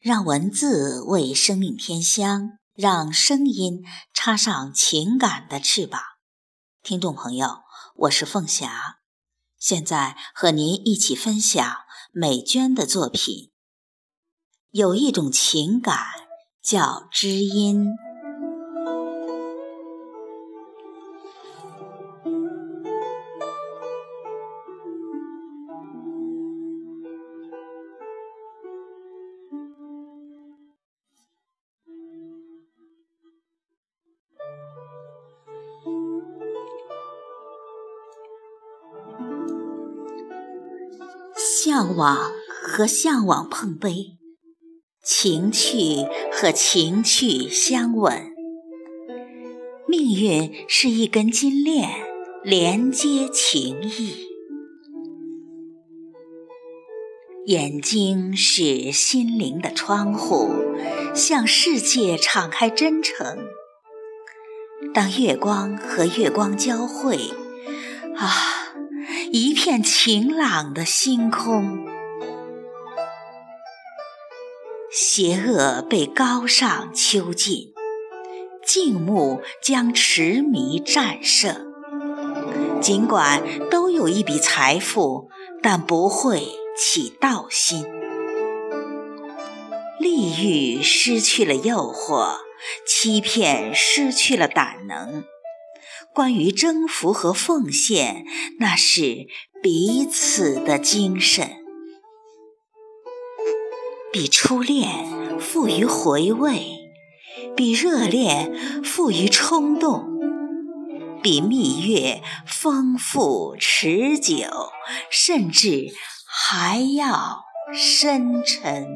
让文字为生命添香，让声音插上情感的翅膀。听众朋友，我是凤霞，现在和您一起分享美娟的作品。有一种情感叫知音。向往和向往碰杯，情趣和情趣相吻。命运是一根金链，连接情谊。眼睛是心灵的窗户，向世界敞开真诚。当月光和月光交汇，啊！一片晴朗的星空，邪恶被高尚囚禁，静穆将痴迷战胜。尽管都有一笔财富，但不会起盗心。利欲失去了诱惑，欺骗失去了胆能。关于征服和奉献，那是彼此的精神，比初恋富于回味，比热恋富于冲动，比蜜月丰富持久，甚至还要深沉。